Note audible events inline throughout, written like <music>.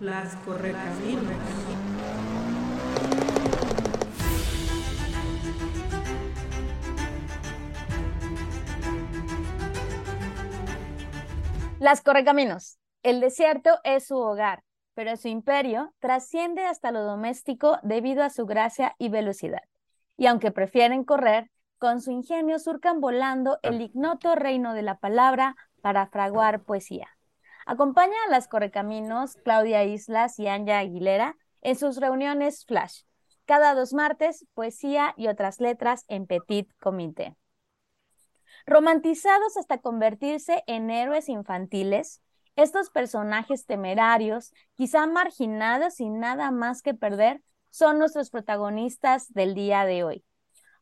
Las correcaminos. Las correcaminos. El desierto es su hogar, pero su imperio trasciende hasta lo doméstico debido a su gracia y velocidad. Y aunque prefieren correr, con su ingenio surcan volando el ignoto reino de la palabra para fraguar poesía. Acompaña a las correcaminos Claudia Islas y Anja Aguilera en sus reuniones Flash. Cada dos martes, poesía y otras letras en Petit Comité. Romantizados hasta convertirse en héroes infantiles, estos personajes temerarios, quizá marginados y nada más que perder, son nuestros protagonistas del día de hoy.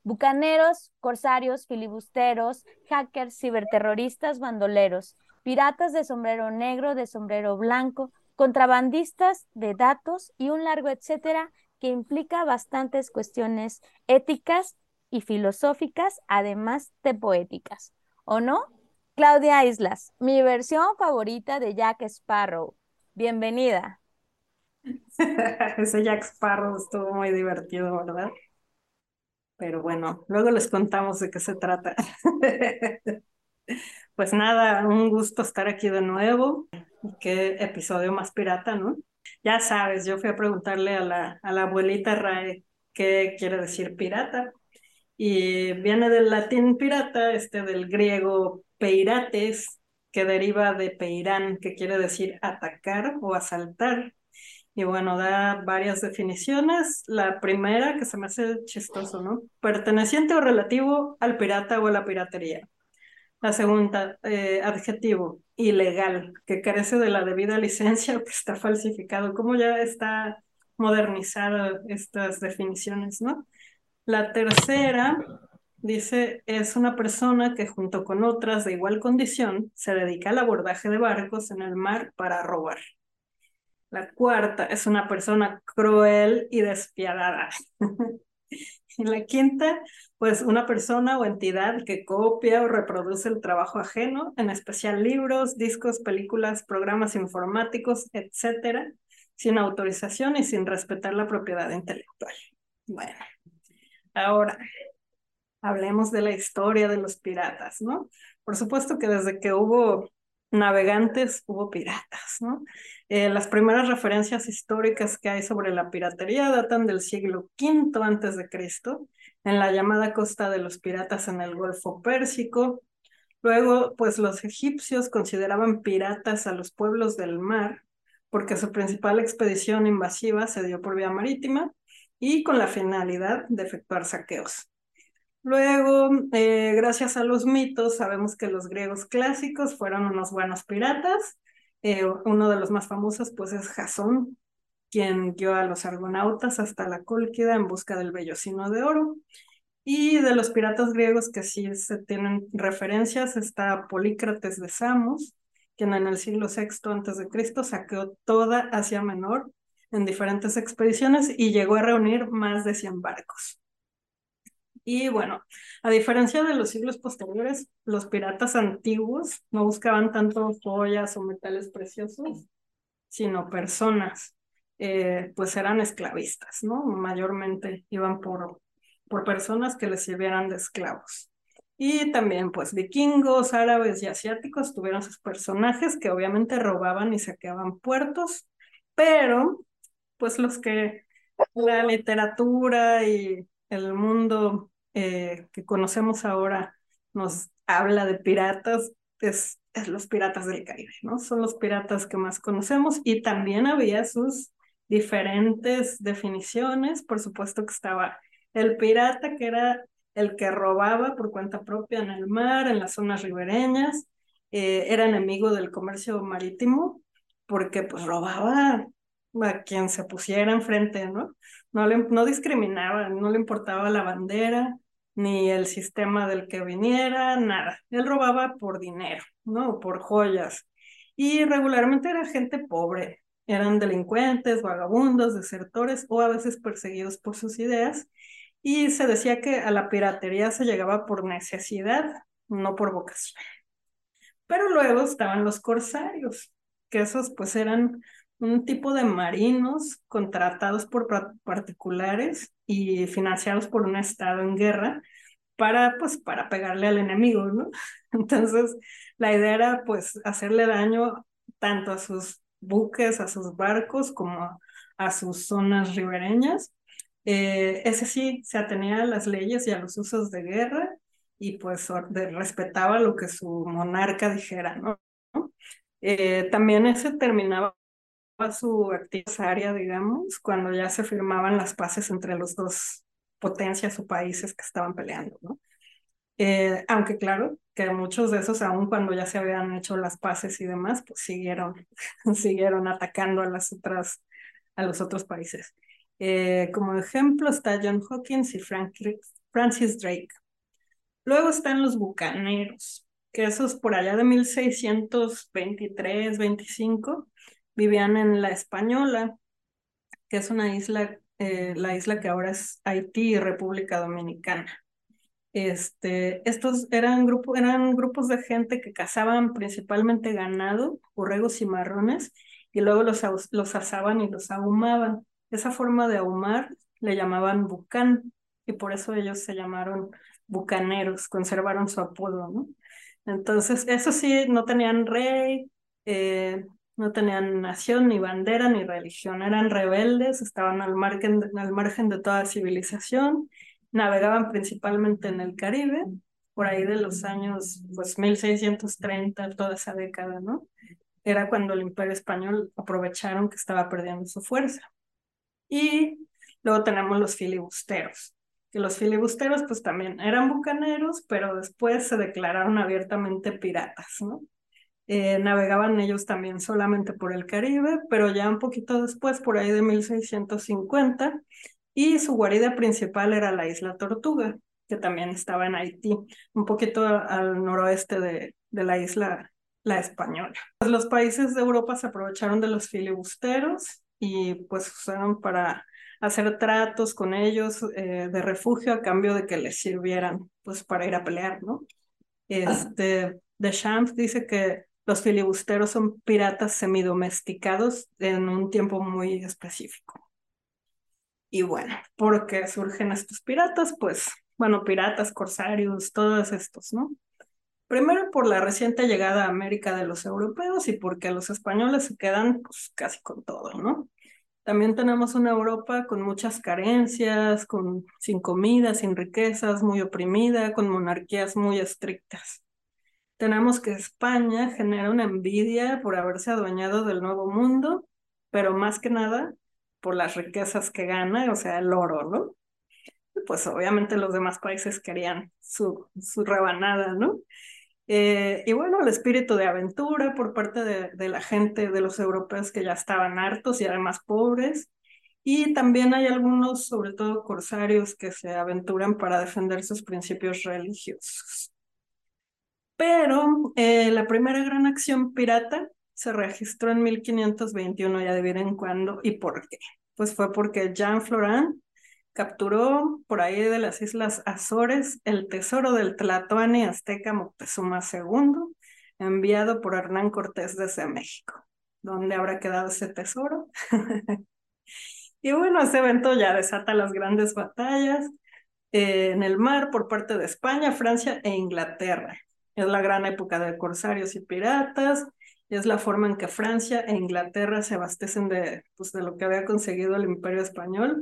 Bucaneros, corsarios, filibusteros, hackers, ciberterroristas, bandoleros, piratas de sombrero negro, de sombrero blanco, contrabandistas de datos y un largo etcétera que implica bastantes cuestiones éticas y filosóficas, además de poéticas. ¿O no? Claudia Islas, mi versión favorita de Jack Sparrow. Bienvenida. <laughs> Ese Jack Sparrow estuvo muy divertido, ¿verdad? Pero bueno, luego les contamos de qué se trata. <laughs> Pues nada, un gusto estar aquí de nuevo. Qué episodio más pirata, ¿no? Ya sabes, yo fui a preguntarle a la, a la abuelita Rae qué quiere decir pirata. Y viene del latín pirata, este del griego peirates, que deriva de peirán, que quiere decir atacar o asaltar. Y bueno, da varias definiciones. La primera, que se me hace chistoso, ¿no? Perteneciente o relativo al pirata o a la piratería. La segunda, eh, adjetivo, ilegal, que carece de la debida licencia que <laughs> está falsificado. ¿Cómo ya está modernizada estas definiciones, no? La tercera, dice, es una persona que junto con otras de igual condición se dedica al abordaje de barcos en el mar para robar. La cuarta es una persona cruel y despiadada. <laughs> <laughs> y la quinta, pues una persona o entidad que copia o reproduce el trabajo ajeno, en especial libros, discos, películas, programas informáticos, etcétera, sin autorización y sin respetar la propiedad intelectual. Bueno, ahora hablemos de la historia de los piratas, ¿no? Por supuesto que desde que hubo navegantes hubo piratas, ¿no? Eh, las primeras referencias históricas que hay sobre la piratería datan del siglo V antes de Cristo, en la llamada costa de los piratas en el Golfo Pérsico. Luego, pues los egipcios consideraban piratas a los pueblos del mar, porque su principal expedición invasiva se dio por vía marítima y con la finalidad de efectuar saqueos. Luego, eh, gracias a los mitos, sabemos que los griegos clásicos fueron unos buenos piratas. Eh, uno de los más famosos, pues, es Jasón, quien guió a los argonautas hasta la Cólquida en busca del vellocino de oro. Y de los piratas griegos que sí se tienen referencias está Polícrates de Samos, quien en el siglo VI a.C. saqueó toda Asia Menor en diferentes expediciones y llegó a reunir más de 100 barcos. Y bueno, a diferencia de los siglos posteriores, los piratas antiguos no buscaban tanto joyas o metales preciosos, sino personas, eh, pues eran esclavistas, ¿no? Mayormente iban por, por personas que les sirvieran de esclavos. Y también, pues, vikingos, árabes y asiáticos tuvieron sus personajes que obviamente robaban y saqueaban puertos, pero, pues, los que la literatura y el mundo eh, que conocemos ahora nos habla de piratas, es, es, los piratas del Caribe, ¿no? Son los piratas que más conocemos y también había sus diferentes definiciones. Por supuesto que estaba el pirata, que era el que robaba por cuenta propia en el mar, en las zonas ribereñas, eh, era enemigo del comercio marítimo porque pues robaba a quien se pusiera enfrente, ¿no? No, le, no discriminaba, no le importaba la bandera, ni el sistema del que viniera, nada. Él robaba por dinero, ¿no? Por joyas. Y regularmente era gente pobre, eran delincuentes, vagabundos, desertores o a veces perseguidos por sus ideas. Y se decía que a la piratería se llegaba por necesidad, no por vocación. Pero luego estaban los corsarios, que esos pues eran un tipo de marinos contratados por particulares y financiados por un estado en guerra para, pues, para pegarle al enemigo, ¿no? <laughs> Entonces, la idea era, pues, hacerle daño tanto a sus buques, a sus barcos, como a sus zonas ribereñas. Eh, ese sí se atenía a las leyes y a los usos de guerra y pues respetaba lo que su monarca dijera, ¿no? Eh, también ese terminaba su actividad digamos, cuando ya se firmaban las paces entre los dos potencias o países que estaban peleando, ¿no? Eh, aunque claro, que muchos de esos, aun cuando ya se habían hecho las paces y demás, pues siguieron, <laughs> siguieron atacando a las otras, a los otros países. Eh, como ejemplo está John Hawkins y Francis Drake. Luego están los bucaneros, que esos por allá de 1623, 25, vivían en la Española, que es una isla, eh, la isla que ahora es Haití y República Dominicana. Este, estos eran, grupo, eran grupos de gente que cazaban principalmente ganado, borregos y marrones, y luego los, los asaban y los ahumaban. Esa forma de ahumar le llamaban bucán, y por eso ellos se llamaron bucaneros, conservaron su apodo. Entonces, eso sí, no tenían rey, eh, no tenían nación, ni bandera, ni religión, eran rebeldes, estaban al margen, al margen de toda civilización, navegaban principalmente en el Caribe, por ahí de los años pues 1630, toda esa década, ¿no? Era cuando el imperio español aprovecharon que estaba perdiendo su fuerza. Y luego tenemos los filibusteros, que los filibusteros pues también eran bucaneros, pero después se declararon abiertamente piratas, ¿no? Eh, navegaban ellos también solamente por el Caribe, pero ya un poquito después, por ahí de 1650, y su guarida principal era la isla Tortuga, que también estaba en Haití, un poquito al noroeste de, de la isla La Española. Pues los países de Europa se aprovecharon de los filibusteros y pues usaron para hacer tratos con ellos eh, de refugio a cambio de que les sirvieran pues para ir a pelear, ¿no? Este, Champs dice que los filibusteros son piratas semidomesticados en un tiempo muy específico. Y bueno, ¿por qué surgen estos piratas? Pues, bueno, piratas, corsarios, todos estos, ¿no? Primero por la reciente llegada a América de los europeos y porque los españoles se quedan pues casi con todo, ¿no? También tenemos una Europa con muchas carencias, con, sin comida, sin riquezas, muy oprimida, con monarquías muy estrictas. Tenemos que España genera una envidia por haberse adueñado del nuevo mundo, pero más que nada por las riquezas que gana, o sea, el oro, ¿no? pues obviamente los demás países querían su, su rebanada, ¿no? Eh, y bueno, el espíritu de aventura por parte de, de, la gente, de los europeos que ya estaban hartos y además pobres. Y también hay algunos, sobre todo corsarios, que se aventuran para defender sus principios religiosos. Pero eh, la primera gran acción pirata se registró en 1521, ya adivinen cuándo y por qué. Pues fue porque Jean Florent capturó por ahí de las islas Azores el tesoro del Tlatoani azteca Moctezuma II, enviado por Hernán Cortés desde México. ¿Dónde habrá quedado ese tesoro? <laughs> y bueno, ese evento ya desata las grandes batallas eh, en el mar por parte de España, Francia e Inglaterra. Es la gran época de corsarios y piratas, es la forma en que Francia e Inglaterra se abastecen de, pues, de lo que había conseguido el imperio español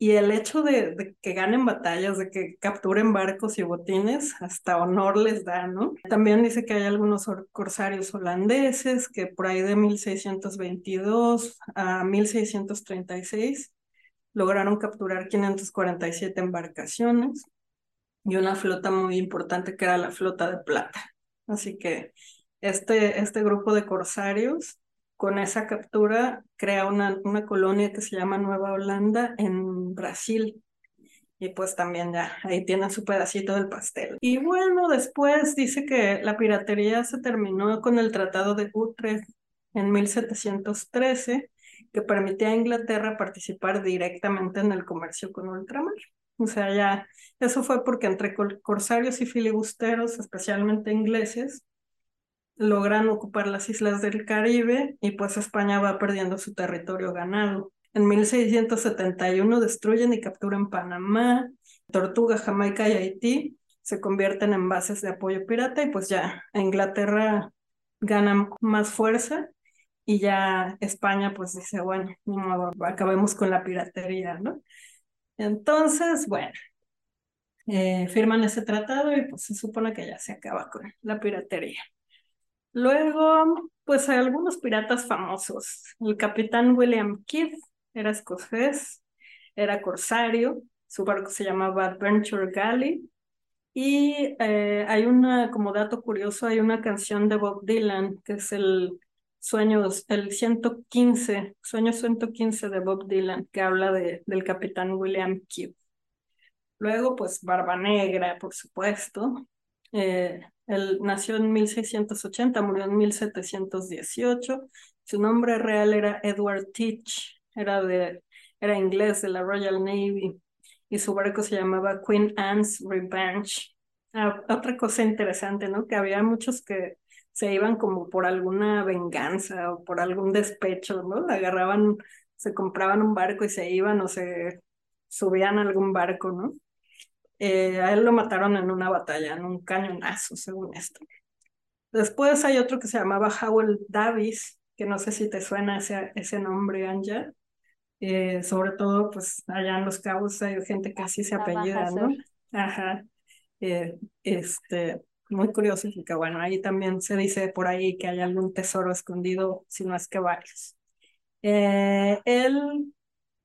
y el hecho de, que ganen batallas, de que capturen barcos y botines, hasta honor les da, ¿no? También dice que hay algunos corsarios holandeses que por ahí de 1622 a 1636 lograron capturar 547 embarcaciones y una flota muy importante que era la flota de plata. Así que este, este grupo de corsarios con esa captura crea una, una colonia que se llama Nueva Holanda en Brasil. Y pues también ya ahí tienen su pedacito del pastel. Y bueno, después dice que la piratería se terminó con el Tratado de Utrecht en 1713, que permitía a Inglaterra participar directamente en el comercio con ultramar. O sea, ya eso fue porque entre corsarios y filibusteros, especialmente ingleses, logran ocupar las islas del Caribe y pues España va perdiendo su territorio ganado. En 1671 destruyen y capturan Panamá, Tortuga, Jamaica y Haití, se convierten en bases de apoyo pirata y pues ya Inglaterra gana más fuerza y ya España pues dice, bueno, acabemos con la piratería, ¿no? Entonces, bueno, eh, firman ese tratado y pues se supone que ya se acaba con la piratería. Luego, pues hay algunos piratas famosos. El capitán William Kidd era escocés, era corsario, su barco se llamaba Adventure Galley. Y eh, hay una, como dato curioso, hay una canción de Bob Dylan, que es el Sueños, el 115, Sueño 115 de Bob Dylan, que habla de, del capitán William Kidd. Luego, pues Barba Negra, por supuesto. Eh, él nació en 1680, murió en 1718. Su nombre real era Edward Teach, era, de, era inglés de la Royal Navy y su barco se llamaba Queen Anne's Revenge. Ah, otra cosa interesante, ¿no? Que había muchos que se iban como por alguna venganza o por algún despecho, ¿no? Agarraban, se compraban un barco y se iban o se subían a algún barco, ¿no? Eh, a él lo mataron en una batalla, en un cañonazo, según esto. Después hay otro que se llamaba Howell Davis, que no sé si te suena ese, ese nombre, Anja. Eh, sobre todo, pues allá en Los Cabos hay gente que así se apellida, ¿no? Ajá. Eh, este, muy curioso, porque bueno, ahí también se dice por ahí que hay algún tesoro escondido, si no es que varios. Eh, él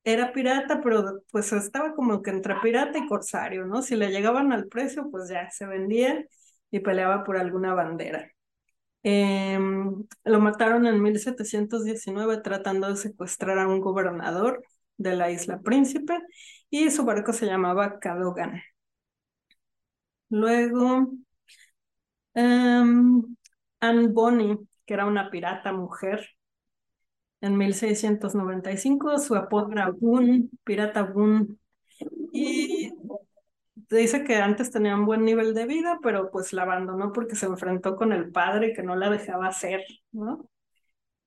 era pirata, pero pues estaba como que entre pirata y corsario, ¿no? Si le llegaban al precio, pues ya se vendía y peleaba por alguna bandera. Em, lo mataron en 1719 tratando de secuestrar a un gobernador de la isla Príncipe y su barco se llamaba Cadogan. Luego, um, Anne Bonny, que era una pirata mujer, en 1695, su apodo era Boone, pirata Boone, y dice que antes tenía un buen nivel de vida, pero pues la abandonó porque se enfrentó con el padre que no la dejaba hacer, ¿no?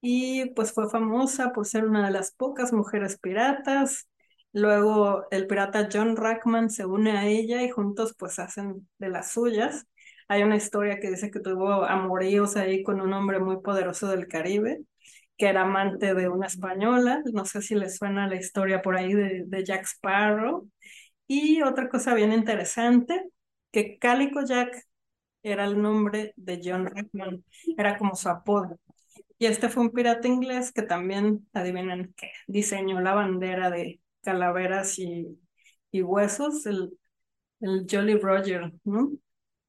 Y pues fue famosa por ser una de las pocas mujeres piratas Luego el pirata John Rackman se une a ella y juntos pues hacen de las suyas. Hay una historia que dice que tuvo amoríos ahí con un hombre muy poderoso del Caribe, que era amante de una española. No sé si les suena la historia por ahí de, de Jack Sparrow. Y otra cosa bien interesante, que Calico Jack era el nombre de John Rackman, era como su apodo. Y este fue un pirata inglés que también, adivinen qué, diseñó la bandera de, calaveras y, y huesos, el, el Jolly Roger, ¿no?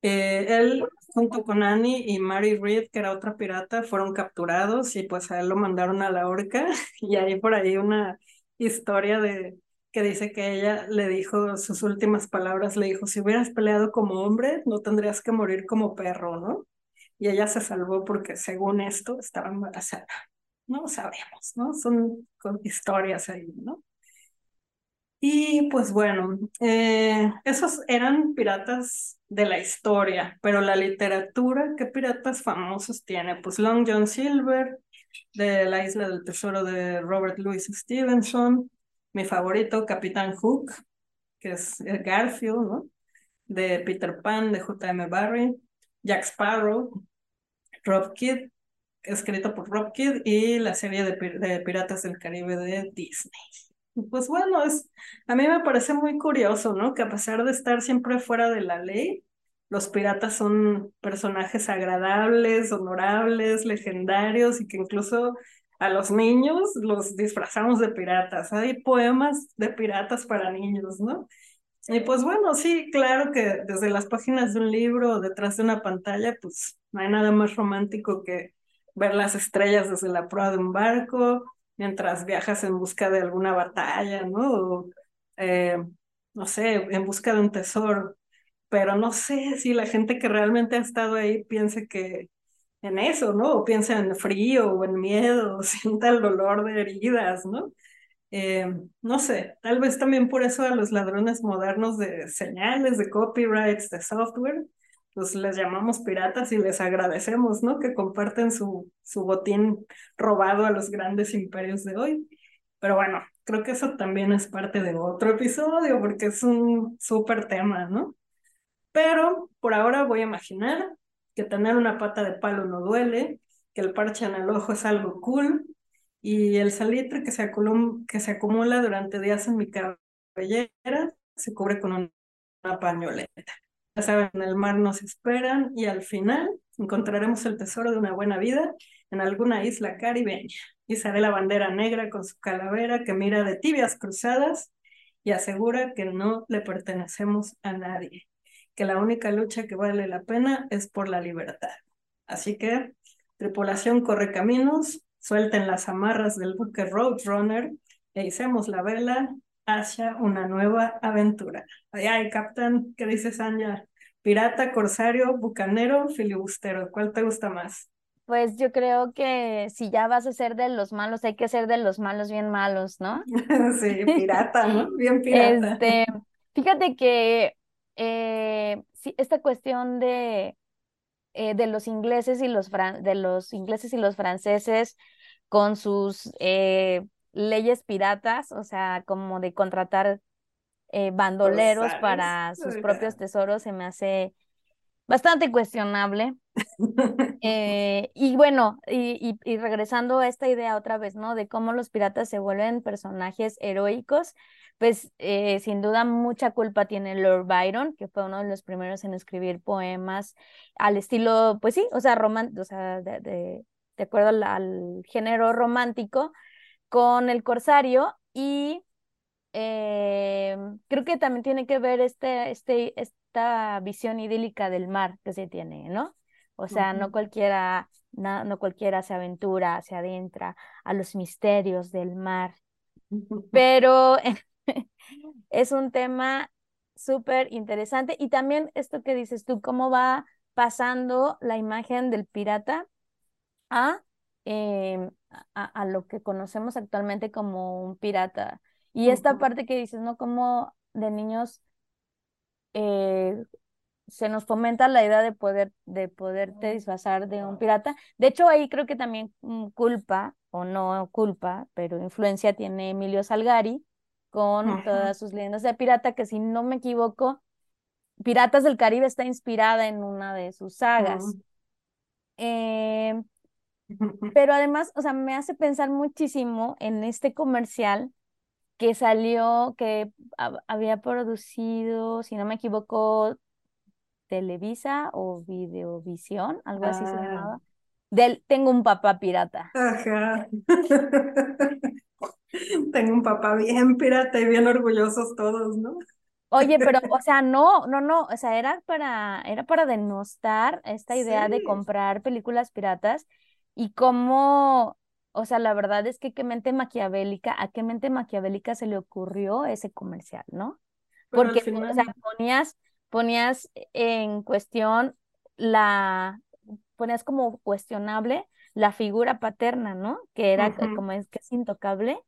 Eh, él, junto con Annie y Mary Reed, que era otra pirata, fueron capturados y pues a él lo mandaron a la horca. <laughs> Y hay por ahí una historia de que dice que ella le dijo sus últimas palabras, le dijo, si hubieras peleado como hombre, no tendrías que morir como perro, ¿no? Y ella se salvó porque según esto estaba embarazada. No sabemos, ¿no? Son historias ahí, ¿no? Y pues bueno, eh, esos eran piratas de la historia, pero la literatura, ¿qué piratas famosos tiene? Pues Long John Silver, de la Isla del Tesoro de Robert Louis Stevenson, mi favorito, Capitán Hook, que es Garfield, ¿no? De Peter Pan, de J.M. Barrie, Jack Sparrow, Rob Kidd, escrito por Rob Kidd, y la serie de Piratas del Caribe de Disney. Pues bueno, es, a mí me parece muy curioso, ¿no? Que a pesar de estar siempre fuera de la ley, los piratas son personajes agradables, honorables, legendarios y que incluso a los niños los disfrazamos de piratas. Hay poemas de piratas para niños, ¿no? Y pues bueno, sí, claro que desde las páginas de un libro o detrás de una pantalla, pues no hay nada más romántico que ver las estrellas desde la proa de un barco, mientras viajas en busca de alguna batalla, ¿no? Eh, no sé, en busca de un tesoro. Pero no sé si la gente que realmente ha estado ahí piense que en eso, ¿no? O piensa en frío o en miedo, o <laughs> sienta el dolor de heridas, ¿no? Eh, no sé, tal vez también por eso a los ladrones modernos de señales, de copyrights, de software, pues les llamamos piratas y les agradecemos, ¿no? Que comparten su, su botín robado a los grandes imperios de hoy. Pero bueno, creo que eso también es parte de otro episodio porque es un súper tema, ¿no? Pero por ahora voy a imaginar que tener una pata de palo no duele, que el parche en el ojo es algo cool y el salitre que se, que se acumula durante días en mi cabellera se cubre con una pañoleta. Ya saben, en el mar nos esperan y al final encontraremos el tesoro de una buena vida en alguna isla caribeña. Y seré la bandera negra con su calavera que mira de tibias cruzadas y asegura que no le pertenecemos a nadie, que la única lucha que vale la pena es por la libertad. Así que, tripulación corre caminos, suelten las amarras del buque Roadrunner e hicemos la vela hacia una nueva aventura. Ay, ay, Captain, ¿qué dices, Anja? Pirata, corsario, bucanero, filibustero, ¿cuál te gusta más? Pues yo creo que si ya vas a ser de los malos, hay que ser de los malos bien malos, ¿no? <laughs> sí, pirata, ¿no? <laughs> Bien pirata. Este, fíjate que eh, sí, esta cuestión de, eh, de los ingleses y los de los ingleses y los franceses con sus eh, leyes piratas, o sea, como de contratar eh, bandoleros para sus propios tesoros, se me hace bastante cuestionable. <laughs> Eh, y bueno, y, y, regresando a esta idea otra vez, ¿no? De cómo los piratas se vuelven personajes heroicos, pues eh, sin duda mucha culpa tiene Lord Byron, que fue uno de los primeros en escribir poemas al estilo, pues sí, o sea, román o sea, de, de, de acuerdo al, género romántico, con el corsario y eh, creo que también tiene que ver este, este, esta visión idílica del mar que se tiene, ¿no? O sea, no cualquiera, no, no cualquiera se aventura, se adentra a los misterios del mar. <laughs> Pero <laughs> es un tema súper interesante. Y también esto que dices tú, cómo va pasando la imagen del pirata a, em, a, lo que conocemos actualmente como un pirata. Y esta parte que dices, ¿no? Como de niños eh, se nos fomenta la idea de poder, de poderte disfrazar de un pirata. De hecho, ahí creo que también mm, culpa, o no culpa, pero influencia tiene Emilio Salgari con todas sus leyendas de pirata, que si no me equivoco, Piratas del Caribe está inspirada en una de sus sagas. Eh, pero además, o sea, me hace pensar muchísimo en este comercial que salió, que había producido, si no me equivoco, Televisa o Videovisión, algo así se ah. llamaba. Del Tengo un papá pirata. Ajá. <laughs> Tengo un papá bien pirata y bien orgullosos todos, ¿no? Oye, pero, <laughs> o sea, no, no, no, o sea, era para, era para denostar esta idea de comprar películas piratas y cómo, o sea, la verdad es que qué mente maquiavélica, a qué mente maquiavélica se le ocurrió ese comercial, ¿no? Porque, o sea, ponías, ponías en cuestión la, ponías como cuestionable la figura paterna, ¿no? Que era como es que es intocable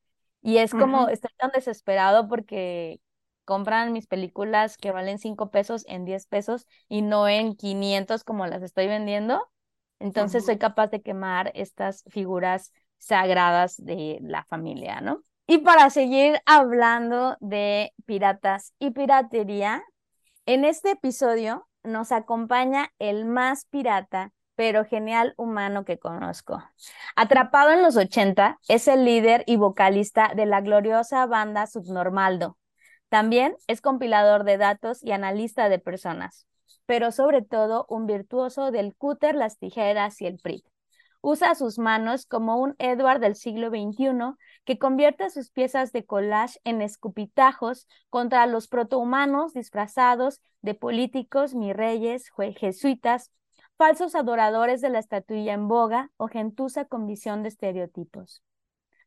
y es como, estoy tan desesperado porque compran mis películas que valen cinco pesos en 10 pesos y no en 500 como las estoy vendiendo. Entonces soy capaz de quemar estas figuras sagradas de la familia, ¿no? Y para seguir hablando de piratas y piratería, en este episodio nos acompaña el más pirata pero genial humano que conozco. Atrapado en los 80, es el líder y vocalista de la gloriosa banda Subnormaldo. También es compilador de datos y analista de personas, pero sobre todo un virtuoso del cúter, las tijeras y el PRIT. Usa sus manos como un Edward del siglo XXI que convierte sus piezas de collage en escupitajos contra los protohumanos disfrazados de políticos, mirreyes, jesuitas, falsos adoradores de la estatuilla en boga o gentuza con visión de estereotipos.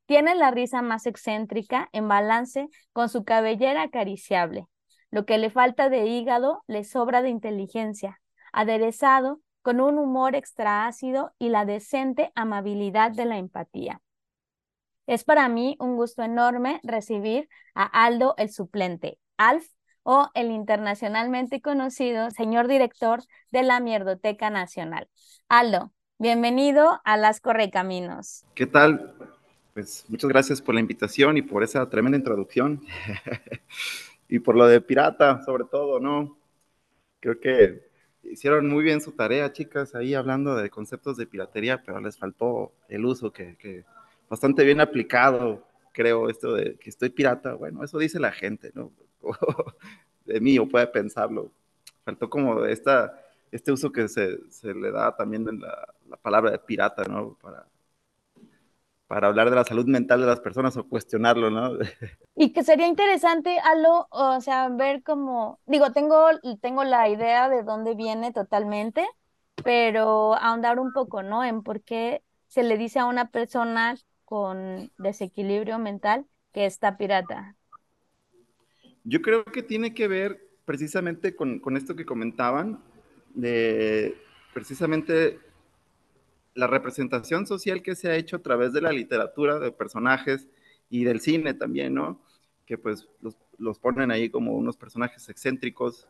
Tiene la risa más excéntrica en balance con su cabellera acariciable. Lo que le falta de hígado le sobra de inteligencia, aderezado con un humor extra ácido y la decente amabilidad de la empatía. Es para mí un gusto enorme recibir a Aldo el suplente, Alf, o el internacionalmente conocido señor director de la Mierdoteca Nacional. Aldo, bienvenido a Las Correcaminos. ¿Qué tal? Pues muchas gracias por la invitación y por esa tremenda introducción. <laughs> y por lo de pirata, sobre todo, ¿no? Creo que hicieron muy bien su tarea, chicas, ahí hablando de conceptos de piratería, pero les faltó el uso que, que bastante bien aplicado, creo, esto de que estoy pirata. Bueno, eso dice la gente, ¿no? <laughs> de mí, o puede pensarlo. Faltó como esta, este uso que se, se le da también en la, la, palabra de pirata, ¿no? Para, para hablar de la salud mental de las personas o cuestionarlo, ¿no? <laughs> Y que sería interesante, Alo, o sea, ver cómo, digo, tengo, tengo la idea de dónde viene totalmente, pero ahondar un poco, ¿no? En por qué se le dice a una persona con desequilibrio mental que está pirata. Yo creo que tiene que ver precisamente con, con esto que comentaban, de precisamente la representación social que se ha hecho a través de la literatura, de personajes y del cine también, ¿no? Que pues los, los ponen ahí como unos personajes excéntricos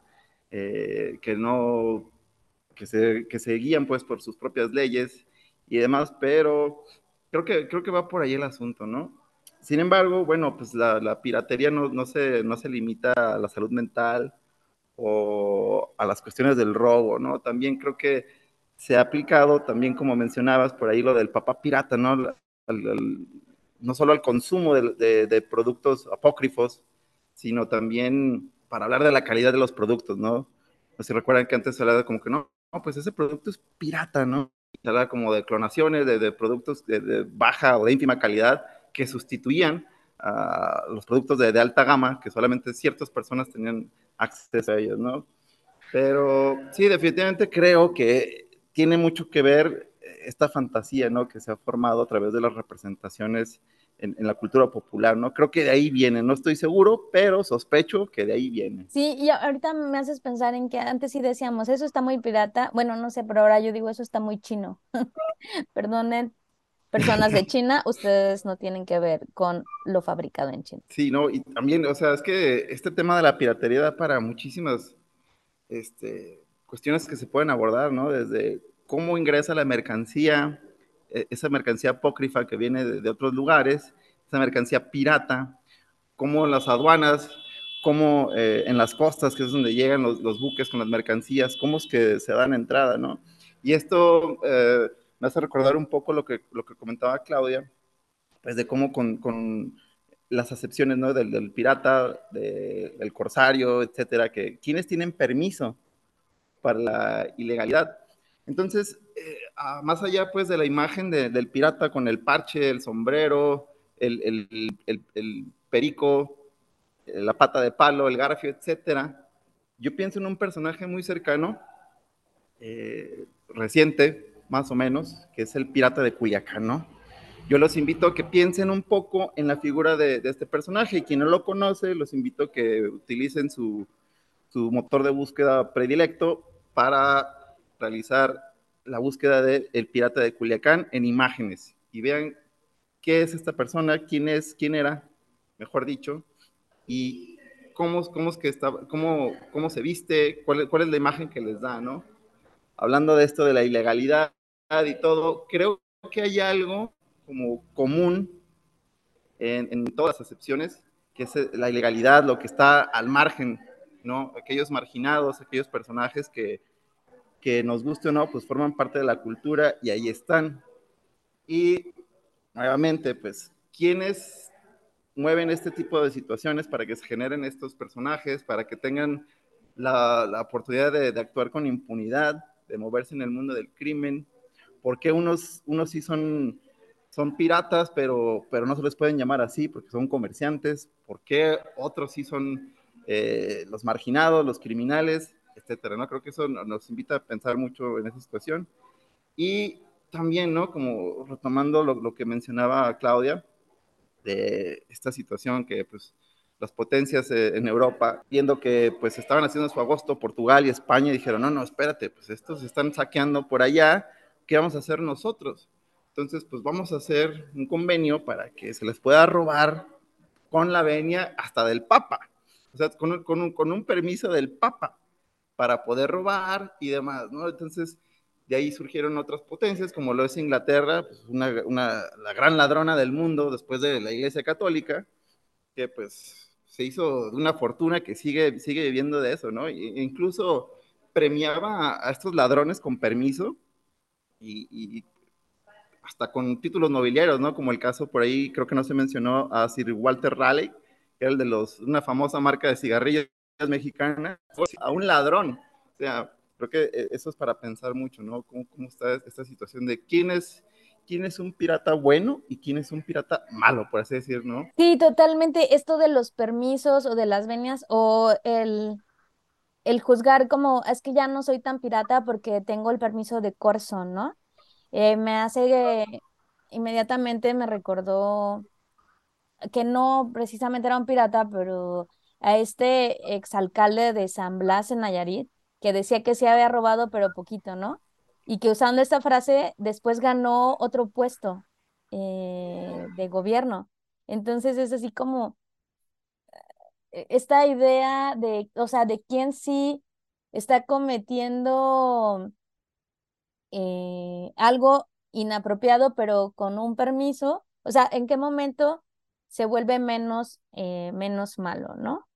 eh, que no, que se, que se guían pues por sus propias leyes y demás, pero creo que, creo que va por ahí el asunto, ¿no? Sin embargo, bueno, pues la, la piratería no, no, se, no se limita a la salud mental o a las cuestiones del robo, ¿no? También creo que se ha aplicado también, como mencionabas, por ahí lo del papá pirata, ¿no? Al, al, no solo al consumo de, de, de, productos apócrifos, sino también para hablar de la calidad de los productos, ¿no? No si recuerdan que antes se hablaba como que no, no, pues ese producto es pirata, ¿no? Se hablaba como de clonaciones, de, de productos de, baja o de ínfima calidad que sustituían a los productos de alta gama, que solamente ciertas personas tenían acceso a ellos, ¿no? Pero sí, definitivamente creo que tiene mucho que ver esta fantasía, ¿no? Que se ha formado a través de las representaciones en, en, la cultura popular, ¿no? Creo que de ahí viene, no estoy seguro, pero sospecho que de ahí viene. Sí, y ahorita me haces pensar en que antes sí decíamos, eso está muy pirata, bueno, no sé, pero ahora yo digo, eso está muy chino. <laughs> Perdonen, personas de <laughs> China, ustedes no tienen que ver con lo fabricado en China. Sí, no, y también, o sea, es que este tema de la piratería da para muchísimas, este, cuestiones que se pueden abordar, ¿no? Desde cómo ingresa la mercancía, e, esa mercancía apócrifa que viene de, de otros lugares, esa mercancía pirata, cómo las aduanas, cómo eh, en las costas, que es donde llegan los, los, buques con las mercancías, cómo es que se dan entrada, ¿no? Y esto eh, me hace recordar un poco lo que, lo que comentaba Claudia, pues de cómo con, con las acepciones, ¿no? Del, del pirata, de, del corsario, etcétera, que quienes tienen permiso para la ilegalidad. Entonces, eh, más allá pues de la imagen de, del pirata con el parche, el sombrero, el, el, el, el, perico, la pata de palo, el garfio, etcétera, yo pienso en un personaje muy cercano, eh, reciente, más o menos, que es el pirata de Culiacán, ¿no? Yo los invito a que piensen un poco en la figura de, de este personaje y quien no lo conoce, los invito a que utilicen su, su motor de búsqueda predilecto para realizar la búsqueda del el pirata de Culiacán en imágenes y vean qué es esta persona, quién es, quién era, mejor dicho, y cómo, cómo es que está, cómo, cómo se viste, cuál, cuál es la imagen que les da, ¿no? Hablando de esto de la ilegalidad y todo, creo que hay algo como común en, en todas las excepciones, que es la ilegalidad, lo que está al margen ¿no? Aquellos marginados, aquellos personajes que, que nos guste o no, pues forman parte de la cultura y ahí están. Y nuevamente, pues, ¿quiénes mueven este tipo de situaciones para que se generen estos personajes, para que tengan la, la oportunidad de, de, actuar con impunidad, de moverse en el mundo del crimen? ¿Por qué unos, unos sí son, son piratas, pero, pero no se les pueden llamar así porque son comerciantes? ¿Por qué otros sí son eh, los marginados, los criminales, etcétera, ¿no? Creo que eso nos invita a pensar mucho en esa situación. Y también, ¿no? Como retomando lo, que mencionaba Claudia, de esta situación que, pues, las potencias eh, en Europa, viendo que pues estaban haciendo su agosto Portugal y España, dijeron, no, no, espérate, pues estos están saqueando por allá, ¿qué vamos a hacer nosotros? Entonces, pues vamos a hacer un convenio para que se les pueda robar con la venia hasta del Papa. O sea, con, un, permiso del Papa para poder robar y demás, ¿no? Entonces, de ahí surgieron otras potencias, como lo es Inglaterra, pues la gran ladrona del mundo después de la Iglesia Católica, que pues se hizo una fortuna que sigue, sigue viviendo de eso, ¿no? E incluso premiaba a, estos ladrones con permiso y, y, hasta con títulos nobiliarios, ¿no? Como el caso por ahí, creo que no se mencionó a Sir Walter Raleigh, que era el de los, una famosa marca de cigarrillos mexicana, a un ladrón. O sea, creo que eh, eso es para pensar mucho, ¿no? ¿Cómo, cómo está esta situación de quién es, quién es un pirata bueno y quién es un pirata malo, por así decir, ¿no? Sí, totalmente. Esto de los permisos o de las venias o el, el juzgar como es que ya no soy tan pirata porque tengo el permiso de corso, ¿no? Eh, me hace inmediatamente me recordó que no precisamente era un pirata, pero a este exalcalde de San Blas en Nayarit, que decía que se había robado, pero poquito, ¿no? Y que usando esta frase después ganó otro puesto eh, de gobierno. Entonces es así como eh, esta idea de, o sea, de quién sí está cometiendo eh, algo inapropiado, pero con un permiso, o sea, en qué momento se vuelve menos, menos malo, ¿no?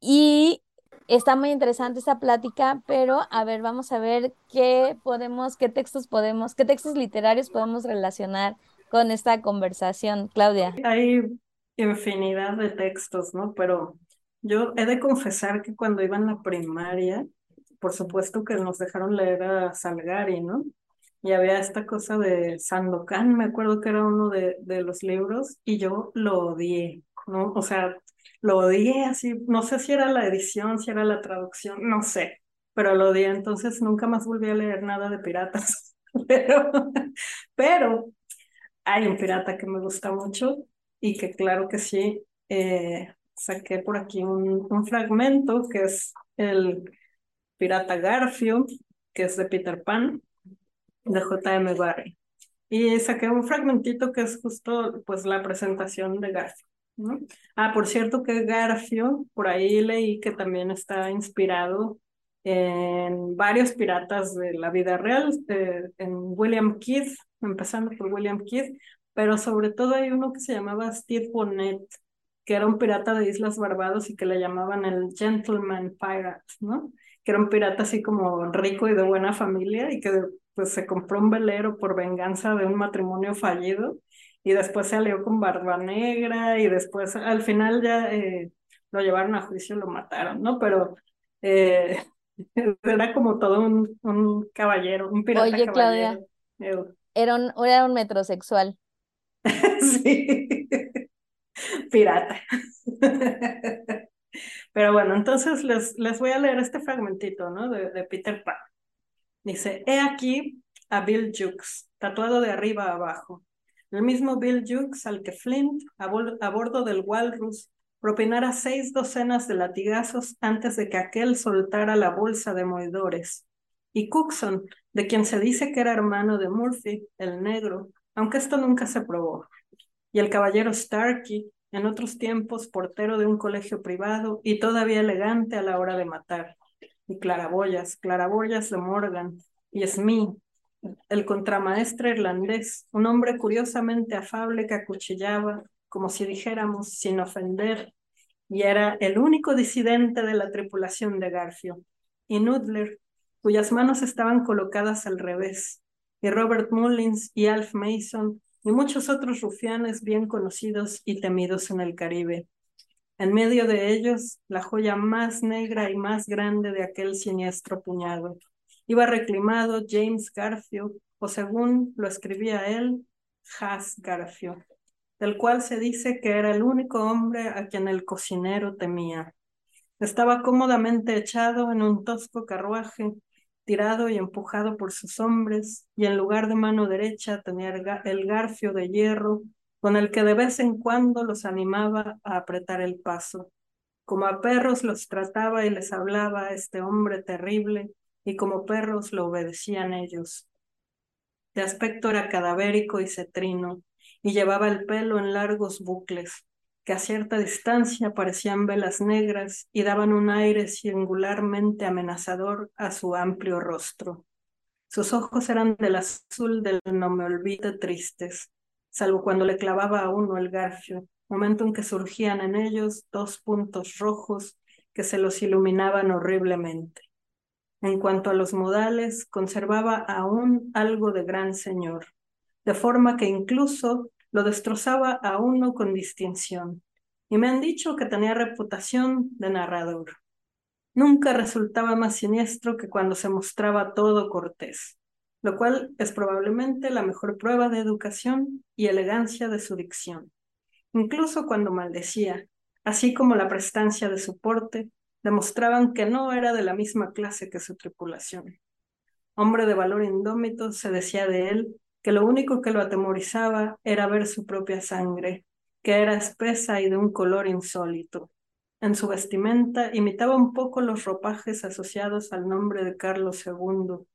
Y está muy interesante esta plática, pero a ver, vamos a ver qué podemos, qué textos podemos, qué textos literarios podemos relacionar con esta conversación, Claudia. Hay infinidad de textos, ¿no? Pero yo he de confesar que cuando iba en la primaria, por supuesto que nos dejaron leer a Salgari, ¿no? Y había esta cosa de Sandokan, me acuerdo que era uno de, de los libros, y yo lo odié, ¿no? O sea, lo odié así, no sé si era la edición, si era la traducción, no sé, pero lo odié, entonces nunca más volví a leer nada de piratas. <laughs> pero, pero hay un pirata que me gusta mucho y que claro que sí, eh, saqué por aquí un, un fragmento que es el pirata Garfio, que es de Peter Pan, de J.M. Barry. Y saqué un fragmentito que es justo pues la presentación de Garfio. Ah, por cierto que Garfio, por ahí leí que también está inspirado en varios piratas de la vida real, eh, en William Keith, empezando por William Keith, pero sobre todo hay uno que se llamaba Steve Bonnet, que era un pirata de Islas Barbados y que le llamaban el Gentleman Pirate, ¿no? Que era un pirata así como rico y de buena familia y que pues se compró un velero por venganza de un matrimonio fallido y después se alió con Barba Negra y después al final ya eh, lo llevaron a juicio y lo mataron, ¿no? Pero eh, <laughs> era como todo un, un, caballero, un pirata Oye, Claudia, era un, era un metrosexual. <laughs> sí, pirata. <laughs> Pero bueno, entonces les, les voy a leer este fragmentito, ¿no? De, de Peter Pan. Dice, he aquí a Bill Jukes, tatuado de arriba a abajo el mismo Bill Jukes al que Flint, a, bordo del Walrus, propinara seis docenas de latigazos antes de que aquel soltara la bolsa de moedores. Y Cookson, de quien se dice que era hermano de Murphy, el negro, aunque esto nunca se probó. Y el caballero Starkey, en otros tiempos portero de un colegio privado y todavía elegante a la hora de matar. Y claraboyas, claraboyas de Morgan, y Smee, el contramaestre irlandés, un hombre curiosamente afable que acuchillaba, como si dijéramos, sin ofender, y era el único disidente de la tripulación de Garfio, y Nudler, cuyas manos estaban colocadas al revés, y Robert Mullins y Alf Mason, y muchos otros rufianes bien conocidos y temidos en el Caribe. En medio de ellos, la joya más negra y más grande de aquel siniestro puñado, iba reclimado James Garfield, o según lo escribía él, Has Garfield, del cual se dice que era el único hombre a quien el cocinero temía. Estaba cómodamente echado en un tosco carruaje, tirado y empujado por sus hombres, y en lugar de mano derecha tenía el garfio de hierro con el que de vez en cuando los animaba a apretar el paso. Como a perros los trataba y les hablaba este hombre terrible, y como perros lo obedecían ellos. De aspecto era cadavérico y cetrino, y llevaba el pelo en largos bucles. que a cierta distancia parecían velas negras y daban un aire singularmente amenazador a su amplio rostro. Sus ojos eran del azul del no me olvide tristes, salvo cuando le clavaba a uno el garfio, momento en que surgían en ellos dos puntos rojos que se los iluminaban horriblemente. En cuanto a los modales, conservaba aún algo de gran señor, de forma que incluso lo destrozaba a uno con distinción. Y me han dicho que tenía reputación de narrador. Nunca resultaba más siniestro que cuando se mostraba todo cortés, lo cual es probablemente la mejor prueba de educación y elegancia de su dicción. Incluso cuando maldecía, así como la prestancia de su porte, demostraban que no era de la misma clase que su tripulación. Hombre de valor indómito, se decía de él que lo único que lo atemorizaba era ver su propia sangre, que era espesa y de un color insólito. En su vestimenta imitaba un poco los ropajes asociados al nombre de Carlos II,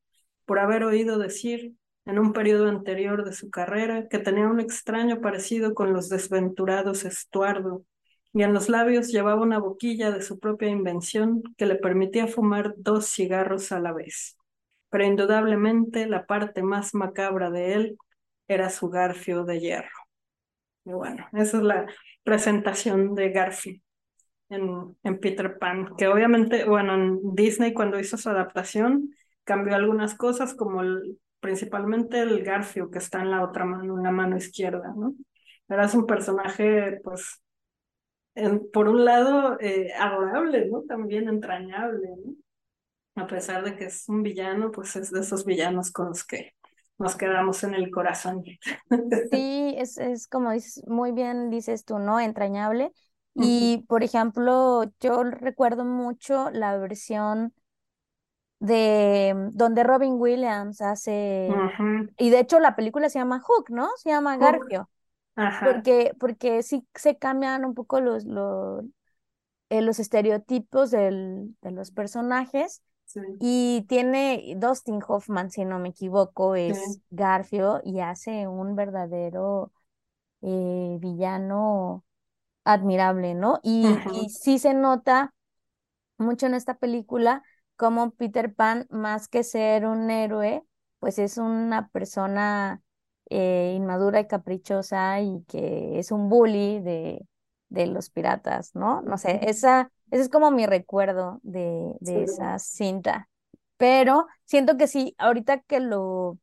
por haber oído decir en un periodo anterior de su carrera que tenía un extraño parecido con los desventurados Estuardo, y en los labios llevaba una boquilla de su propia invención que le permitía fumar dos cigarros a la vez pero indudablemente la parte más macabra de él era su garfio de hierro. Y bueno, esa es la presentación de Garfield en, en Peter Pan, que obviamente, bueno, en Disney cuando hizo su adaptación cambió algunas cosas como principalmente el garfio que está en la otra mano, en la mano izquierda, ¿no? Era un personaje, pues, por un lado, eh, adorable, ¿no? También entrañable, ¿no? a pesar de que es un villano, pues es de esos villanos con los que nos quedamos en el corazón. <laughs> Sí, es, es como dices, muy bien dices tú, ¿no? Entrañable. Y, por ejemplo, yo recuerdo mucho la versión de donde Robin Williams hace, y de hecho la película se llama Hook, ¿no? Se llama Garfio. Porque, porque sí se cambian un poco los, los, eh, los estereotipos del, de los personajes y tiene Dustin Hoffman, si no me equivoco, es Garfio y hace un verdadero eh, villano admirable, ¿no? Y, y, sí se nota mucho en esta película como Peter Pan, más que ser un héroe, pues es una persona eh, inmadura y caprichosa y que es un bully de, de los piratas, ¿no? No sé, esa ese es como mi recuerdo de, de esa cinta. Pero siento que sí, ahorita que lo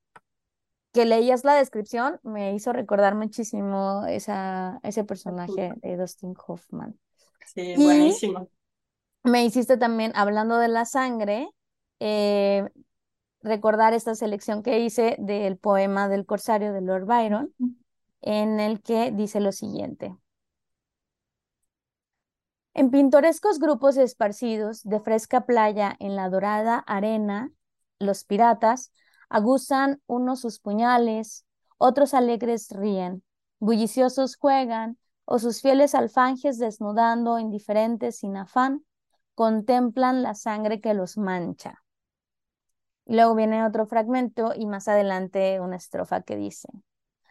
que leías la descripción, me hizo recordar muchísimo esa, ese personaje de Dustin Hoffman. Sí, buenísimo. Me hiciste también, hablando de la sangre, eh, recordar esta selección que hice del poema del Corsario de Lord Byron, en el que dice lo siguiente. En pintorescos grupos esparcidos de fresca playa en la dorada arena, los piratas aguzan unos sus puñales, otros alegres ríen, bulliciosos juegan, o sus fieles alfanjes desnudando, indiferentes sin afán, contemplan la sangre que los mancha. Y luego viene otro fragmento y más adelante una estrofa que dice,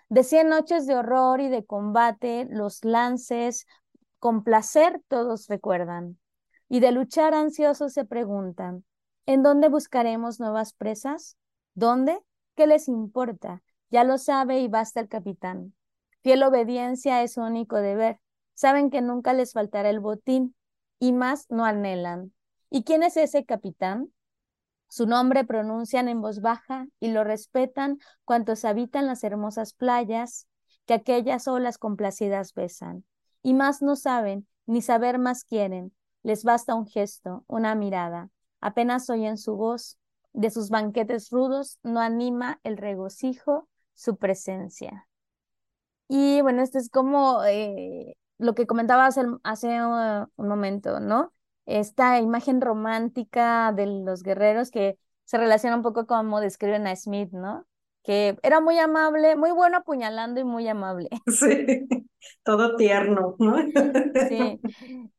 de cien noches de horror y de combate, los lances con placer todos recuerdan, y de luchar ansiosos se preguntan, ¿en dónde buscaremos nuevas presas? ¿Dónde? ¿Qué les importa? Ya lo sabe y basta el capitán. Fiel obediencia es su único deber. Saben que nunca les faltará el botín, y más no anhelan. ¿Y quién es ese capitán? Su nombre pronuncian en voz baja y lo respetan cuantos habitan las hermosas playas que aquellas olas complacidas besan y más no saben, ni saber más quieren. Les basta un gesto, una mirada. Apenas oyen su voz. De sus banquetes rudos no anima el regocijo su presencia. Y bueno, esto es como eh, lo que comentaba hace, un momento, ¿no? Esta imagen romántica de los guerreros que se relaciona un poco como describen a Smith, ¿no? que era muy amable, muy bueno apuñalando y muy amable. <laughs> Sí, todo tierno, ¿no? <laughs> Sí,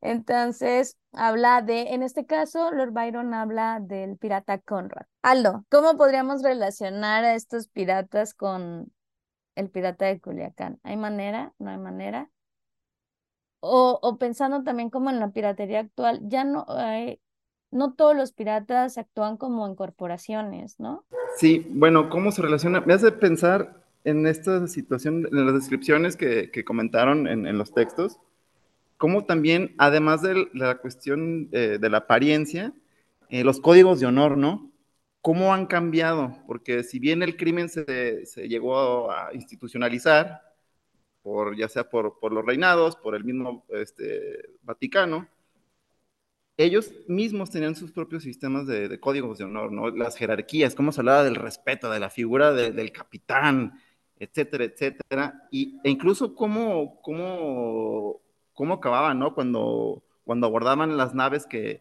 entonces habla de, en este caso, Lord Byron habla del pirata Conrad. Aldo, ¿cómo podríamos relacionar a estos piratas con el pirata de Culiacán? ¿Hay manera? ¿No hay manera? O, pensando también como en la piratería actual, ya no, no todos los piratas actúan como en corporaciones, ¿no? Sí, bueno, ¿cómo se relaciona? Me hace pensar en esta situación, en las descripciones que, comentaron en, los textos, cómo también, además de la cuestión eh, de la apariencia, eh, los códigos de honor, ¿no? ¿Cómo han cambiado? Porque si bien el crimen se llegó a institucionalizar, por, ya sea por, por los reinados, por el mismo este, Vaticano, ellos mismos tenían sus propios sistemas de, de, códigos de honor, ¿no? Las jerarquías, cómo se hablaba del respeto, de la figura de, del capitán, etcétera, etcétera, y, e incluso cómo, cómo, cómo acababan, ¿no? Cuando, cuando abordaban las naves que,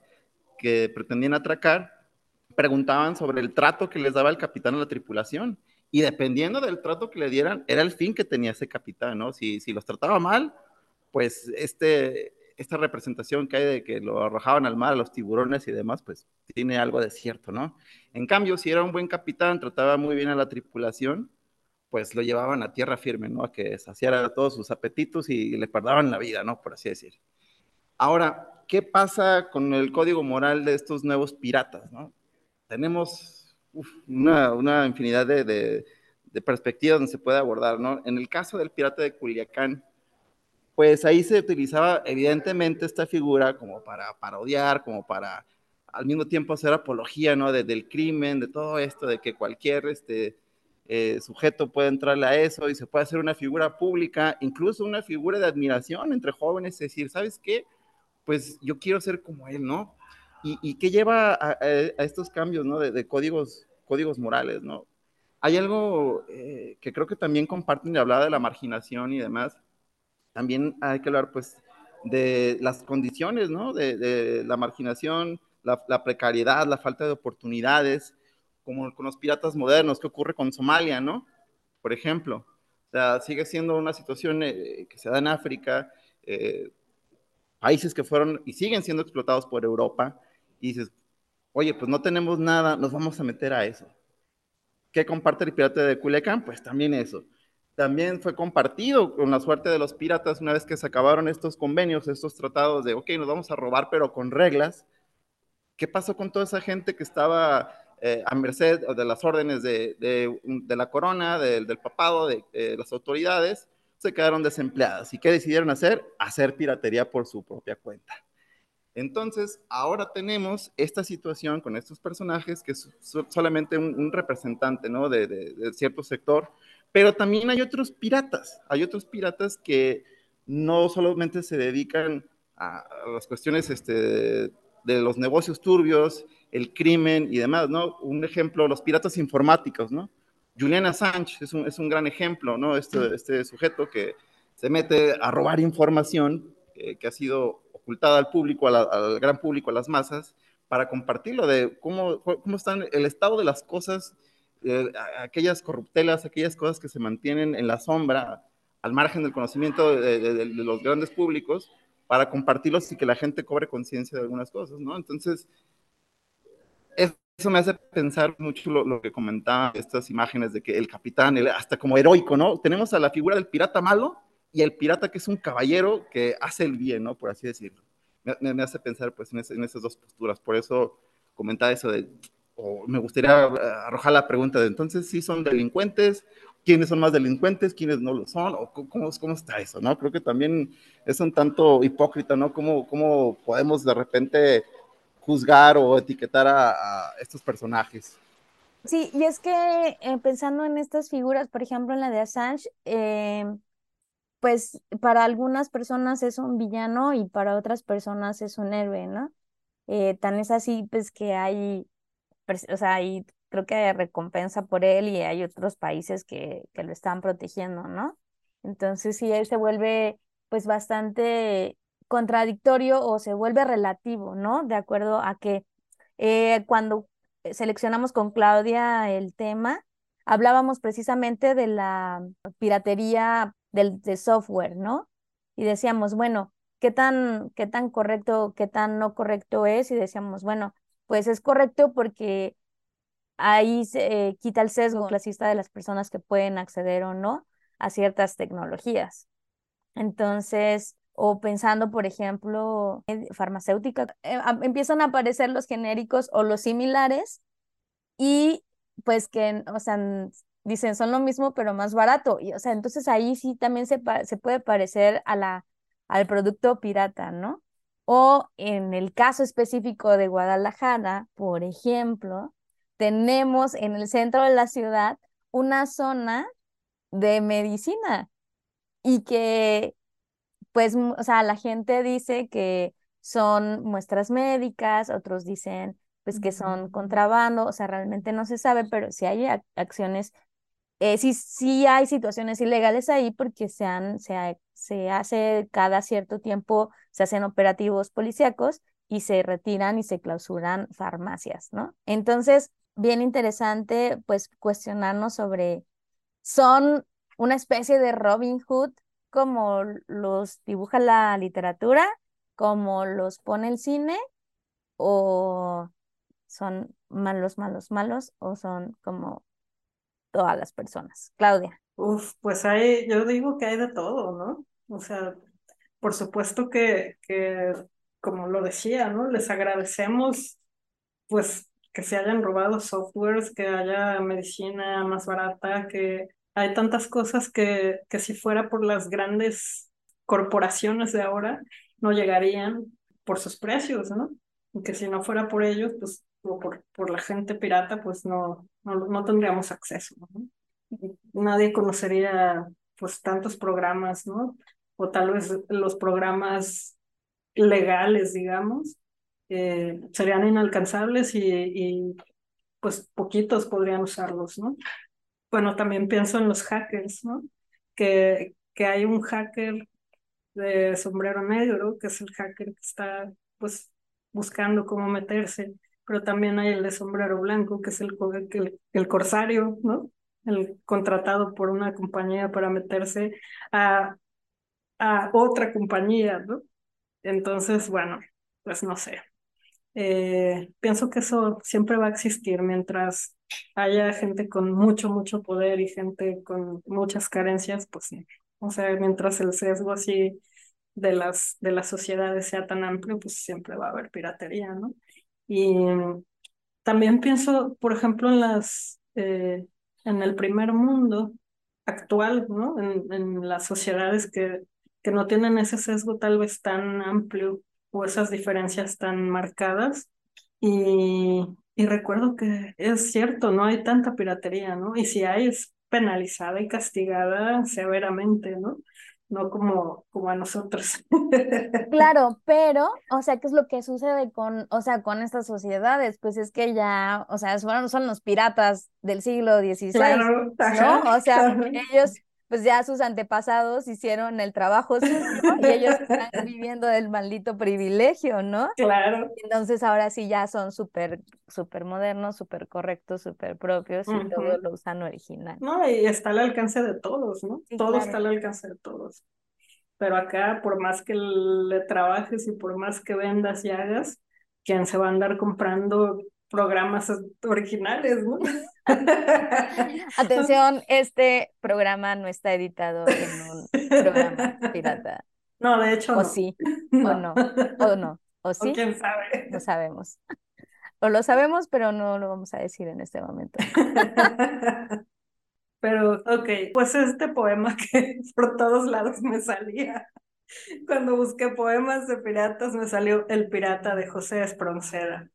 que pretendían atracar, preguntaban sobre el trato que les daba el capitán a la tripulación, y dependiendo del trato que le dieran, era el fin que tenía ese capitán, ¿no? Si, si los trataba mal, pues este, esta representación que hay de que lo arrojaban al mar a los tiburones y demás, pues tiene algo de cierto, ¿no? En cambio, si era un buen capitán, trataba muy bien a la tripulación, pues lo llevaban a tierra firme, ¿no? A que saciara todos sus apetitos y le perdaban la vida, ¿no? Por así decir. Ahora, ¿qué pasa con el código moral de estos nuevos piratas, ¿no? Tenemos una, una, infinidad de perspectivas donde se puede abordar, ¿no? En el caso del pirata de Culiacán, pues ahí se utilizaba evidentemente esta figura como para parodiar, como para al mismo tiempo hacer apología, ¿no? De, del crimen, de todo esto, de que cualquier este, eh, sujeto puede entrarle a eso y se puede hacer una figura pública, incluso una figura de admiración entre jóvenes, es decir, ¿sabes qué? Pues yo quiero ser como él, ¿no? ¿Y, y qué lleva a, a, a, estos cambios, ¿no? De, de, códigos, códigos morales, ¿no? Hay algo eh, que creo que también comparten y hablaba de la marginación y demás, también hay que hablar pues de las condiciones, ¿no? De, de la marginación, la, la, precariedad, la falta de oportunidades, como con los piratas modernos, ¿qué ocurre con Somalia, ¿no? Por ejemplo, o sea, sigue siendo una situación eh, que se da en África, eh, países que fueron y siguen siendo explotados por Europa, y dices, oye, pues no tenemos nada, nos vamos a meter a eso. ¿Qué comparte el pirata de Culiacán? Pues también eso también fue compartido con la suerte de los piratas una vez que se acabaron estos convenios, estos tratados de, ok, nos vamos a robar, pero con reglas. ¿Qué pasó con toda esa gente que estaba eh, a merced de las órdenes de, de, de la corona, de, del papado, de, las autoridades? Se quedaron desempleadas. ¿Y qué decidieron hacer? Hacer piratería por su propia cuenta. Entonces, ahora tenemos esta situación con estos personajes que es solamente un, un representante ¿no? de, de, de, cierto sector, pero también hay otros piratas, hay otros piratas que no solamente se dedican a, las cuestiones este, de los negocios turbios, el crimen y demás, ¿no? Un ejemplo, los piratas informáticos, ¿no? Julian Assange es un, es un gran ejemplo, ¿no? Este, este, sujeto que se mete a robar información eh, que ha sido ocultada al público, al gran público, a las masas, para compartirlo de cómo, cómo están el estado de las cosas eh, aquellas corruptelas, aquellas cosas que se mantienen en la sombra, al margen del conocimiento de, los grandes públicos, para compartirlos y que la gente cobre conciencia de algunas cosas, ¿no? Entonces, eso me hace pensar mucho lo, que comentaba estas imágenes de que el capitán, hasta como heroico, ¿no? Tenemos a la figura del pirata malo y el pirata que es un caballero que hace el bien, ¿no? Por así decirlo. Me, me hace pensar, pues, en, ese, en esas dos posturas. Por eso comentaba eso de o me gustaría eh, arrojar la pregunta de entonces, si ¿sí son delincuentes? ¿Quiénes son más delincuentes? ¿Quiénes no lo son? ¿O cómo, cómo está eso? ¿no? Creo que también es un tanto hipócrita, ¿no? ¿Cómo, cómo podemos de repente juzgar o etiquetar a, a estos personajes? Sí, y es que eh, pensando en estas figuras, por ejemplo, en la de Assange, eh, pues para algunas personas es un villano y para otras personas es un héroe, ¿no? Eh, tan es así, pues que hay o sea, y creo que hay recompensa por él y hay otros países que, que lo están protegiendo, ¿no? Entonces, sí, él se vuelve pues bastante contradictorio o se vuelve relativo, ¿no? De acuerdo a que eh, cuando seleccionamos con Claudia el tema, hablábamos precisamente de la piratería del de software, ¿no? Y decíamos, bueno, ¿qué tan, qué tan correcto, qué tan no correcto es? Y decíamos, bueno, pues es correcto porque ahí se eh, quita el sesgo clasista de las personas que pueden acceder o no a ciertas tecnologías. Entonces, o pensando, por ejemplo, en farmacéutica, eh, empiezan a aparecer los genéricos o los similares y pues que, o sea, dicen son lo mismo pero más barato. Y, o sea, entonces ahí sí también se, se puede parecer a la, al producto pirata, ¿no? O en el caso específico de Guadalajara, por ejemplo, tenemos en el centro de la ciudad una zona de medicina y que pues, o sea, la gente dice que son muestras médicas, otros dicen pues que son contrabando, o sea, realmente no se sabe, pero si hay acciones, eh, sí, sí hay situaciones ilegales ahí porque se, han, se, se hace cada cierto tiempo, se hacen operativos policíacos y se retiran y se clausuran farmacias, ¿no? Entonces, bien interesante, pues, cuestionarnos sobre, ¿son una especie de Robin Hood como los dibuja la literatura, como los pone el cine, o son malos, malos, malos, o son como todas las personas. Claudia. Uf, pues hay, yo digo que hay de todo, ¿no? O sea, por supuesto que, que como lo decía, ¿no? Les agradecemos, pues, que se hayan robado softwares, que haya medicina más barata, que hay tantas cosas que, que si fuera por las grandes corporaciones de ahora, no llegarían por sus precios, ¿no? Y que si no fuera por ellos, pues, o por, por la gente pirata, pues no, no, no tendríamos acceso. Nadie conocería, pues, tantos programas, ¿no? O tal vez los programas legales, digamos, eh, serían inalcanzables y, y, pues, poquitos podrían usarlos, ¿no? bueno, también pienso en los hackers, ¿no? Que, que hay un hacker de sombrero negro, que es el hacker que está, pues, buscando cómo meterse, pero también hay el de sombrero blanco, que es el, el, corsario, ¿no? El contratado por una compañía para meterse a, a otra compañía, ¿no? Entonces, bueno, pues no sé. Eh, pienso que eso siempre va a existir mientras haya gente con mucho, mucho poder y gente con muchas carencias, pues sí. O sea, mientras el sesgo así de las, de las sociedades sea tan amplio, pues siempre va a haber piratería, ¿no? Y también pienso, por ejemplo, en las, eh, en el primer mundo actual, ¿no? En, en las sociedades que, que no tienen ese sesgo tal vez tan amplio o esas diferencias tan marcadas. Y, y recuerdo que es cierto, no hay tanta piratería, ¿no? Y si hay, es penalizada y castigada severamente, ¿no? No como, como a nosotros. Claro, pero, o sea, ¿qué es lo que sucede con, o sea, con estas sociedades? Pues es que ya, o sea, son, son los piratas del siglo XVI, claro, ¿no? O sea, ellos pues ya sus antepasados hicieron el trabajo suyo y ellos están <laughs> viviendo del maldito privilegio, ¿no? Claro. Entonces ahora sí ya son súper, súper modernos, súper correctos, súper propios y todo lo usan original. No, y está al alcance de todos, ¿no? todo está al alcance de todos. Pero acá, por más que le trabajes y por más que vendas y hagas, ¿quién se va a andar comprando programas originales, ¿no? <laughs> Atención, este programa no está editado en un programa pirata. No, de hecho. O sí, o no, o no, <laughs> o sí. quién sabe. Lo sabemos. O lo sabemos, pero no lo vamos a decir en este momento. <laughs> Pero, ok, pues este poema que por todos lados me salía. Cuando busqué poemas de piratas, me salió El pirata de José Espronceda.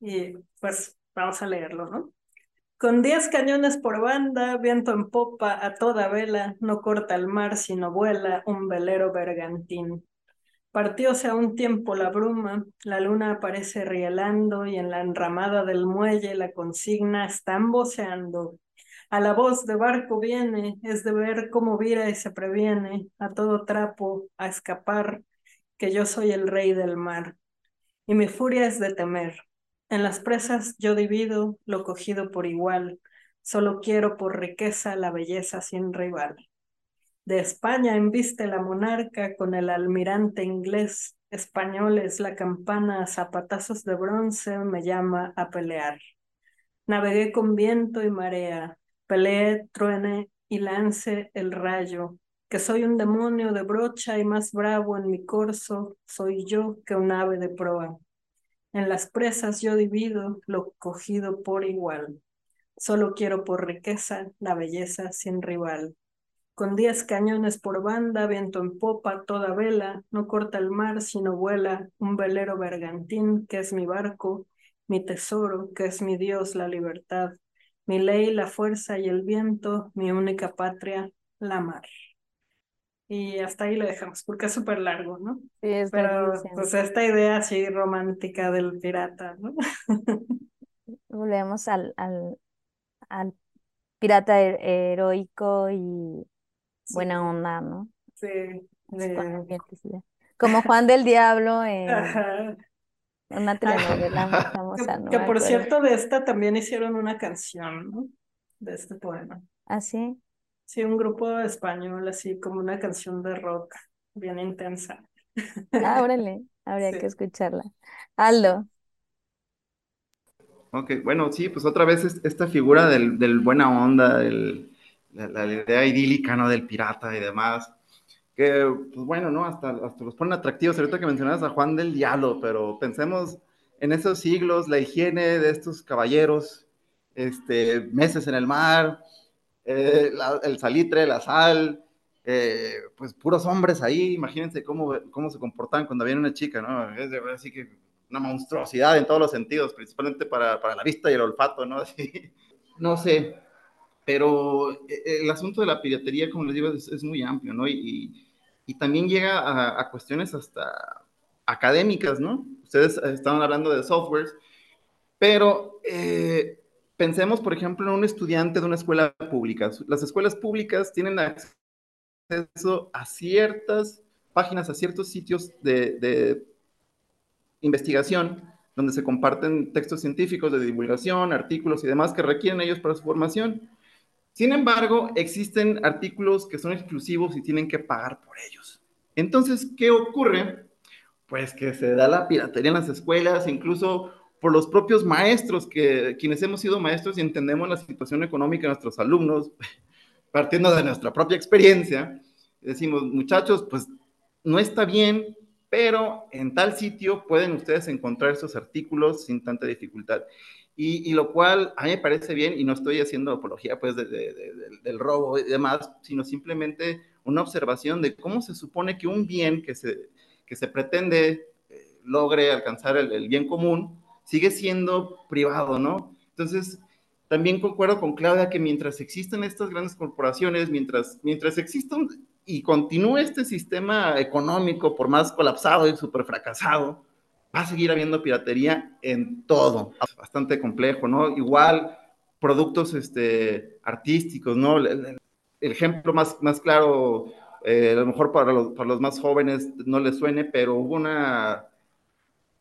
Y pues vamos a leerlo, ¿no? Con diez cañones por banda, viento en popa a toda vela, no corta el mar sino vuela un velero bergantín. Partióse a un tiempo la bruma, la luna aparece rielando y en la enramada del muelle la consigna está voceando. A la voz de barco viene, es de ver cómo vira y se previene, a todo trapo, a escapar, que yo soy el rey del mar. Y mi furia es de temer, en las presas yo divido lo cogido por igual, solo quiero por riqueza la belleza sin rival. De España embiste la monarca con el almirante inglés, españoles la campana a zapatazos de bronce me llama a pelear. Navegué con viento y marea, peleé, truene y lance el rayo, que soy un demonio de brocha y más bravo en mi corso soy yo que un ave de proa. En las presas yo divido lo cogido por igual. Solo quiero por riqueza la belleza sin rival. Con diez cañones por banda, viento en popa, toda vela, no corta el mar sino vuela un velero bergantín que es mi barco, mi tesoro, que es mi Dios, la libertad, mi ley, la fuerza y el viento, mi única patria, la mar. Y hasta ahí lo dejamos, porque es súper largo, ¿no? Sí, es Pero pues esta idea así romántica del pirata, ¿no? <laughs> Volvemos al, al, al pirata her- heroico y buena onda, ¿no? Sí, con de-. Como Juan del Diablo en <laughs> Ajá. una telenovela muy <laughs> famosa, Que, no que por acuerdo. cierto, de esta también hicieron una canción, ¿no? De este poema. Así. Sí, un grupo español, así como una canción de rock bien intensa. Ah, <laughs> órale, habría Sí. que escucharla. Aldo, Ok, bueno, sí, pues otra vez es- esta figura del, del buena onda, del- la, la idea idílica, ¿no? Del pirata y demás, que, pues bueno, ¿no? Hasta, hasta los ponen atractivos. Ahorita que mencionabas a Juan del Diablo, pero pensemos en esos siglos, la higiene de estos caballeros, este, meses en el mar, eh, la- el salitre, la sal, eh, pues puros hombres ahí, imagínense cómo, cómo se comportaban cuando viene una chica, ¿no? Es de así que una monstruosidad en todos los sentidos, principalmente para, para la vista y el olfato, ¿no? <laughs> Así, no sé, pero eh, el asunto de la piratería, como les digo, es, es muy amplio, ¿no? Y, y también llega a, a, cuestiones hasta académicas, ¿no? Ustedes estaban hablando de softwares, pero eh, pensemos, por ejemplo, en un estudiante de una escuela pública. Las escuelas públicas tienen acceso a ciertas páginas, a ciertos sitios de, investigación donde se comparten textos científicos de divulgación, artículos y demás que requieren ellos para su formación. Sin embargo, existen artículos que son exclusivos y tienen que pagar por ellos. Entonces, ¿qué ocurre? Pues que se da la piratería en las escuelas, incluso por los propios maestros, que quienes hemos sido maestros y entendemos la situación económica de nuestros alumnos, <laughs> partiendo de nuestra propia experiencia, decimos, muchachos, pues no está bien, pero en tal sitio pueden ustedes encontrar esos artículos sin tanta dificultad. Y, y, lo cual a mí me parece bien y no estoy haciendo apología pues de, de, de, del robo y demás, sino simplemente una observación de cómo se supone que un bien que se, que se pretende eh, logre alcanzar el, el, bien común sigue siendo privado, ¿no? Entonces, también concuerdo con Claudia que mientras existan estas grandes corporaciones, mientras, mientras existan y continúe este sistema económico, por más colapsado y súper fracasado, va a seguir habiendo piratería en todo. Bastante complejo, ¿no? Igual productos este, artísticos, ¿no? El, el, ejemplo más, más claro, eh, a lo mejor para los, para los, más jóvenes no les suene, pero hubo una...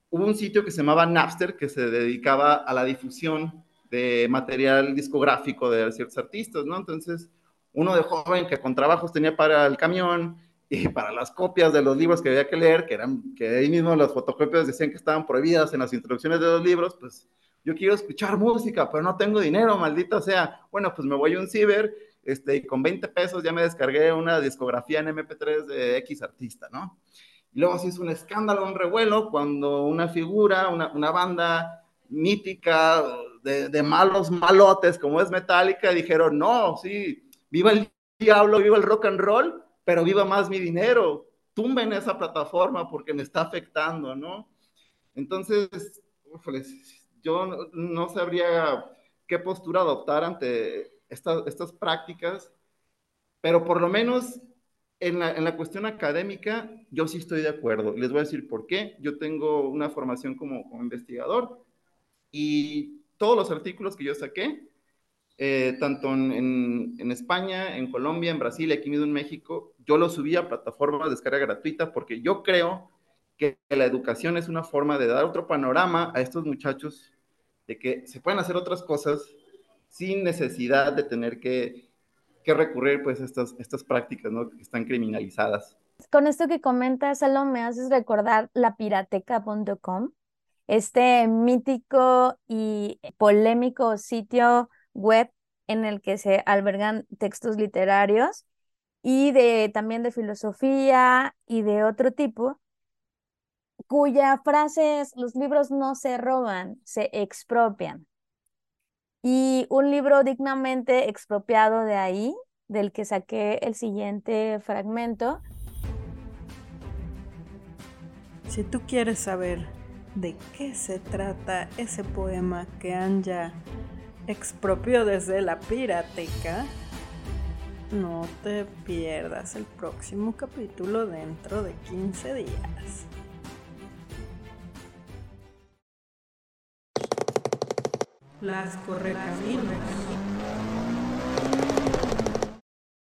Hubo un sitio que se llamaba Napster que se dedicaba a la difusión de material discográfico de ciertos artistas, ¿no? Entonces, uno de joven que con trabajos tenía para el camión y <laughs> para las copias de los libros que había que leer, que eran, que ahí mismo las fotocopias decían que estaban prohibidas en las introducciones de los libros, pues yo quiero escuchar música, pero no tengo dinero, maldita sea. Bueno, pues me voy a un ciber, este, y con 20 pesos ya me descargué una discografía en MP3 de X artista, ¿no? Luego se hizo un escándalo, un revuelo, cuando una figura, una, una banda mítica de, de, malos malotes como es Metallica, dijeron, no, sí, viva el diablo, viva el rock and roll, pero viva más mi dinero, tumben esa plataforma porque me está afectando, ¿no? Entonces, yo no, no, sabría qué postura adoptar ante esta, estas prácticas, pero por lo menos en la, en la, cuestión académica, yo sí estoy de acuerdo. Les voy a decir por qué. Yo tengo una formación como, investigador y todos los artículos que yo saqué, eh, tanto en, en, España, en Colombia, en Brasil, aquí mismo en México, yo los subí a plataformas de descarga gratuita porque yo creo que la educación es una forma de dar otro panorama a estos muchachos de que se pueden hacer otras cosas sin necesidad de tener que, que recurrir pues a estas, estas prácticas ¿no? que están criminalizadas. Con esto que comentas, Salo, me haces recordar lapirateca.com, este mítico y polémico sitio web en el que se albergan textos literarios y de también de filosofía y de otro tipo, cuya frase es, los libros no se roban, se expropian. Y un libro dignamente expropiado de ahí, del que saqué el siguiente fragmento. Si tú quieres saber de qué se trata ese poema que Anja expropió desde la pirateca, no te pierdas el próximo capítulo dentro de 15 días. Las correcaminos.